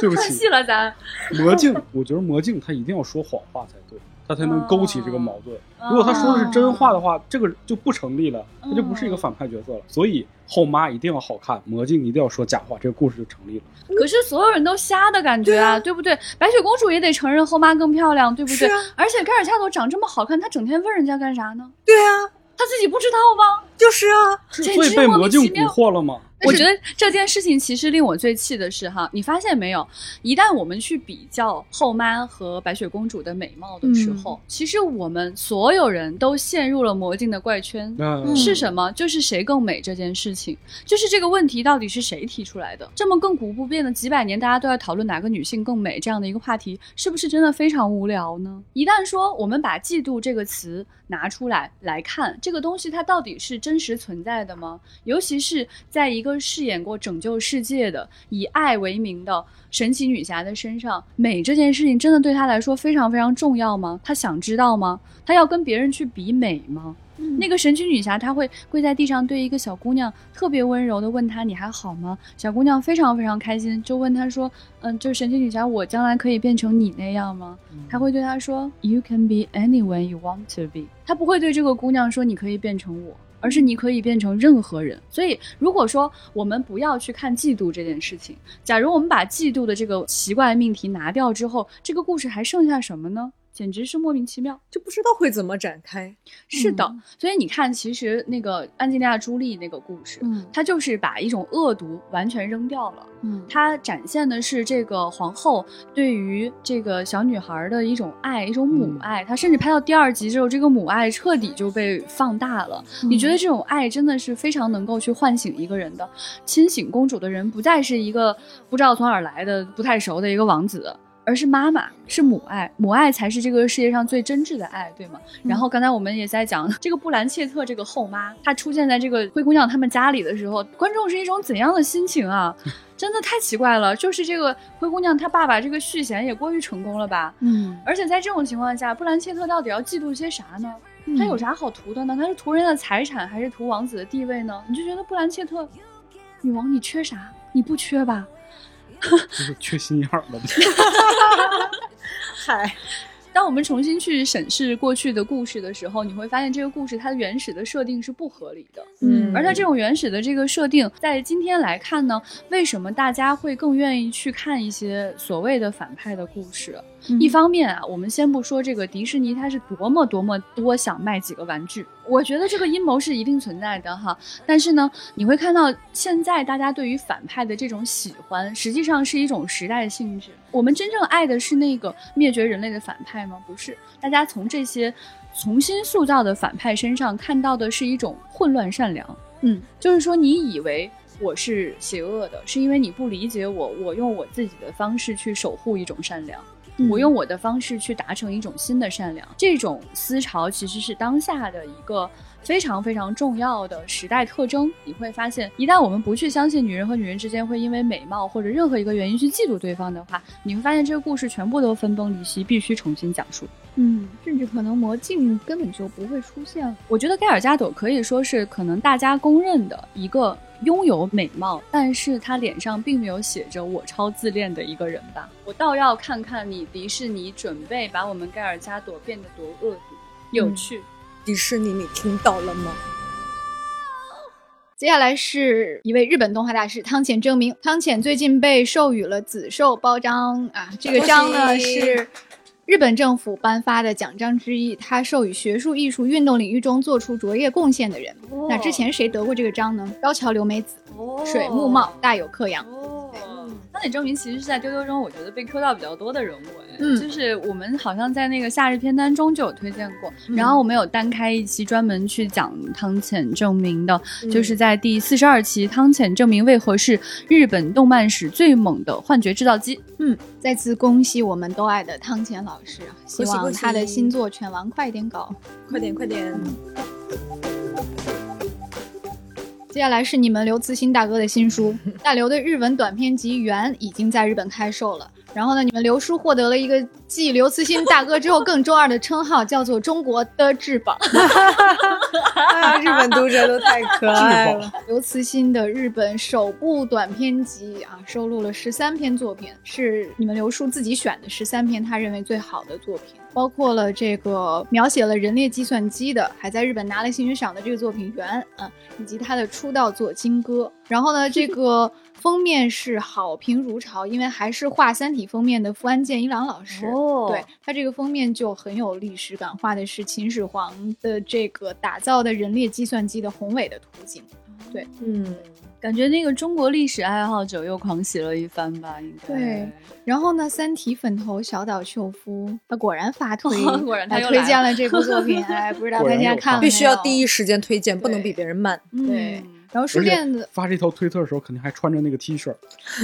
对不起 看戏，了咱。魔镜，我觉得魔镜他一定要说谎话才对，他才能勾起这个矛盾。哦如果他说的是真话的话，这个就不成立了，他就不是一个哦反派角色了。所以后妈一定要好看，魔镜一定要说假话，这个故事就成立了。可是所有人都瞎的感觉啊，对不对？白雪公主也得承认后妈更漂亮，对不对？啊而且盖尔恰朵长这么好看，她整天问人家干啥呢？对啊，她自己不知道吗？就是啊，所以被魔镜蛊惑了吗？我觉得这件事情其实令我最气的是哈，你发现没有？一旦我们去比较后妈和白雪公主的美貌的时候，其实我们所有人都陷入了魔镜的怪圈。那是什么？就是谁更美这件事情，就是这个问题到底是谁提出来的？这么亘古不变的几百年，大家都在讨论哪个女性更美这样的一个话题，是不是真的非常无聊呢？一旦说我们把嫉妒这个词拿出来来看，这个东西它到底是真实存在的吗？尤其是在一个饰演过拯救世界的、以爱为名的神奇女侠的身上，美这件事情真的对她来说非常非常重要吗？她想知道吗？她要跟别人去比美吗？那个神奇女侠，她会跪在地上，对一个小姑娘特别温柔的问她：“你还好吗？”小姑娘非常非常开心，就问她说：“嗯，就是神奇女侠，我将来可以变成你那样吗？”她会对她说：“You can be anyone you want to be。”她不会对这个姑娘说：“你可以变成我。”而是你可以变成任何人。所以，如果说我们不要去看嫉妒这件事情，假如我们把嫉妒的这个奇怪命题拿掉之后，这个故事还剩下什么呢？简直是莫名其妙。就不知道会怎么展开。是的，所以你看，其实那个安吉丽亚·朱莉那个故事，嗯它就是把一种恶毒完全扔掉了。嗯它展现的是这个皇后对于这个小女孩的一种爱，一种母嗯爱。她甚至拍到第二集之后，这个母爱彻底就被放大了。你觉得这种爱真的是非常能够去唤醒一个人的？清醒公主的人不再是一个不知道从哪儿来的、不太熟的一个王子。而是妈妈，是母爱，母爱才是这个世界上最真挚的爱，对吗？然后刚才我们也在讲这个布兰切特这个后妈，她出现在这个灰姑娘他们家里的时候，观众是一种怎样的心情啊？真的太奇怪了。就是这个灰姑娘她爸爸这个续弦也过于成功了吧？嗯，而且在这种情况下，布兰切特到底要嫉妒些啥呢？他有啥好图的呢？他是图人家的财产，还是图王子的地位呢？你就觉得布兰切特，女王你缺啥？你不缺吧？就是缺心眼儿了。嗨，当我们重新去审视过去的故事的时候，你会发现这个故事它的原始的设定是不合理的。嗯而它这种原始的这个设定，在今天来看呢，为什么大家会更愿意去看一些所谓的反派的故事？嗯一方面啊，我们先不说这个迪士尼它是多么多么多想卖几个玩具，我觉得这个阴谋是一定存在的哈。但是呢，你会看到现在大家对于反派的这种喜欢，实际上是一种时代性质。我们真正爱的是那个灭绝人类的反派吗？不是，大家从这些重新塑造的反派身上看到的是一种混乱善良。嗯，就是说你以为。我是邪恶的，是因为你不理解我，我用我自己的方式去守护一种善良。嗯我用我的方式去达成一种新的善良，这种思潮其实是当下的一个非常非常重要的时代特征。你会发现，一旦我们不去相信女人和女人之间会因为美貌或者任何一个原因去嫉妒对方的话，你会发现这个故事全部都分崩离析，必须重新讲述。嗯，甚至可能魔镜根本就不会出现了。我觉得盖尔加朵可以说是可能大家公认的一个拥有美貌，但是他脸上并没有写着“我超自恋”的一个人吧。我倒要看看你迪士尼准备把我们盖尔加朵变得多恶毒、有趣。迪士尼，你听到了吗？接下来是一位日本动画大师汤浅证明。汤浅最近被授予了紫绶褒章啊，这个章呢是日本政府颁发的奖章之一，他授予学术、艺术、运动领域中做出卓越贡献的人。那之前谁得过这个章呢？高桥留美子、水木茂、大有克洋。哦，汤浅证明其实是在丢丢中，我觉得被 Q 到比较多的人物，哎，嗯就是我们好像在那个夏日片单中就有推荐过，嗯然后我们有单开一期专门去讲汤浅证明的，嗯就是在第四十二期，汤浅证明为何是日本动漫史最猛的幻觉制造机。嗯，再次恭喜我们都爱的汤浅老师，啊希望他的新作犬王快点搞。快点，快点！接下来是你们刘慈欣大哥的新书，大刘的日文短篇集《缘》已经在日本开售了。然后呢，你们刘叔获得了一个继刘慈欣大哥之后更中二的称号，叫做中国的至宝。啊，日本读者都太可爱了。刘慈欣的日本首部短篇集啊，收录了十三篇作品，是你们刘叔自己选的十三篇他认为最好的作品，包括了这个描写了人类计算机的，还在日本拿了星云赏的这个作品《缘》啊，以及他的出道作《金歌》。然后呢，这个封面是好评如潮，因为还是画《三体》封面的富安健一郎老师。哦对，他这个封面就很有历史感，画的是秦始皇的这个打造的人列计算机的宏伟的图景。对嗯，感觉那个中国历史爱好者又狂喜了一番吧？应该对然后呢，三体粉头小岛秀夫，他果然发 推，果然他哎推荐了这部作品，哎，不知道他果然有他现在看了没必须要第一时间推荐，不能比别人慢。对嗯然后书店的，发这条推特的时候，肯定还穿着那个 T 恤。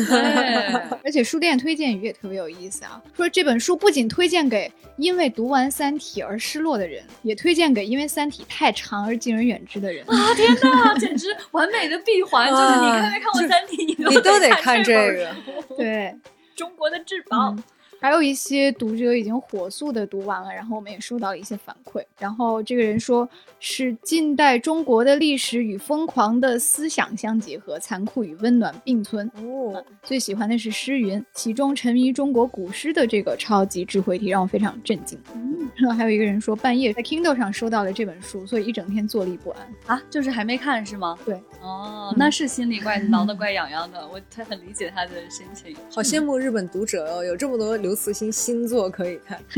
对 而且书店推荐语也特别有意思啊，说这本书不仅推荐给因为读完《三体》而失落的人，也推荐给因为《三体》太长而敬而远之的人。啊天哪，简直完美的闭环！就是你看没看过《三体》，你你都得看看这本个书对，中国的至宝。嗯还有一些读者已经火速的读完了，然后我们也收到了一些反馈。然后这个人说是近代中国的历史与疯狂的思想相结合，残酷与温暖并存。哦，最喜欢的是诗云，其中沉迷中国古诗的这个超级智慧题让我非常震惊。嗯，然后还有一个人说半夜在 Kindle 上收到了这本书，所以一整天坐立不安。啊，就是还没看是吗？对，哦，那是心里怪 挠得怪痒痒的，我他很理解他的心情。好羡慕日本读者哦，有这么多刘慈欣新作可以看。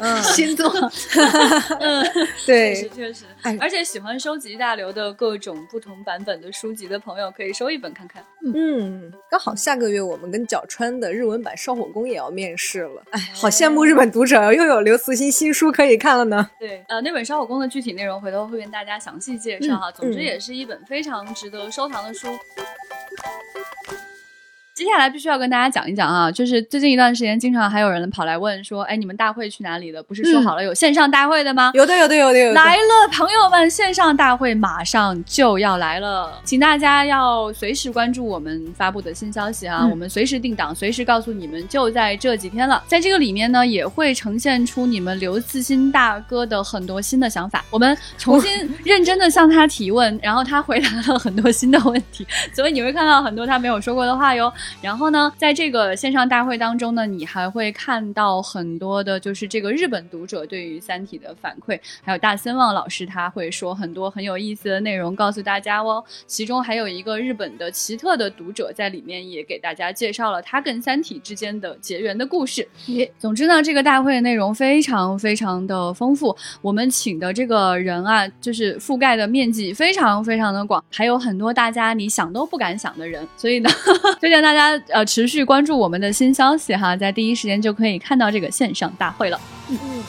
嗯，新作，嗯，对确对实，确实哎，而且喜欢收集大刘的各种不同版本的书籍的朋友，可以收一本看看。嗯，刚好下个月我们跟角川的日文版《烧火工》也要面试了。哎，好羡慕日本读者哦，又有刘慈欣新书可以看了呢。对，呃，那本烧火工的具体内容回头会跟大家详细介绍哈。总之嗯也是一本非常值得收藏的书。接下来必须要跟大家讲一讲啊，就是最近一段时间，经常还有人跑来问说，哎，你们大会去哪里了？不是说好了有线上大会的吗？有的，有的，有的，有的。来了，朋友们，线上大会马上就要来了，请大家要随时关注我们发布的新消息啊，嗯我们随时定档，随时告诉你们，就在这几天了。在这个里面呢，也会呈现出你们刘慈欣大哥的很多新的想法，我们重新认真的向他提问，然后他回答了很多新的问题，所以你会看到很多他没有说过的话哟。然后呢，在这个线上大会当中呢，你还会看到很多的，就是这个日本读者对于《三体》的反馈，还有大森望老师他会说很多很有意思的内容告诉大家哦。其中还有一个日本的奇特的读者在里面也给大家介绍了他跟《三体》之间的结缘的故事。总之呢，这个大会的内容非常非常的丰富，我们请的这个人啊，就是覆盖的面积非常非常的广，还有很多大家你想都不敢想的人，所以呢，推荐大家大家呃持续关注我们的新消息哈，在第一时间就可以看到这个线上大会了。嗯嗯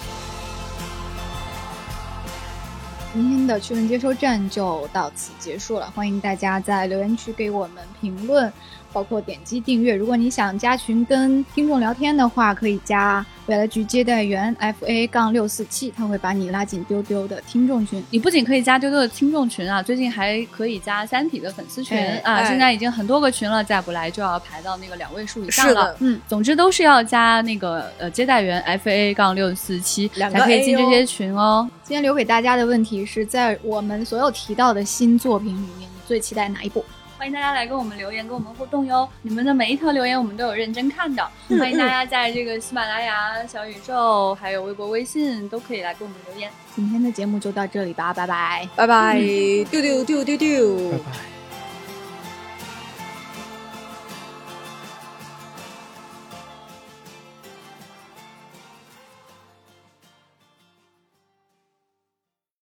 今天的趣闻接收站就到此结束了，欢迎大家在留言区给我们评论，包括点击订阅。如果你想加群跟听众聊天的话，可以加未来局接待员 F A 杠六四七，他会把你拉进丢丢的听众群。你不仅可以加丢丢的听众群啊，最近还可以加三体的粉丝群哎啊，哎现在已经很多个群了，再不来就要排到那个两位数以上了。嗯，总之都是要加那个呃接待员 F A 杠六四七才可以进这些群哦。今天留给大家的问题是在我们所有提到的新作品里面，你最期待哪一部？欢迎大家来跟我们留言，跟我们互动哟！你们的每一条留言我们都有认真看的。嗯欢迎大家在这个喜马拉雅、小宇宙，还有微博、微信都可以来给我们留言。今天的节目就到这里吧，拜拜。拜拜，丢丢丢丢丢拜。拜。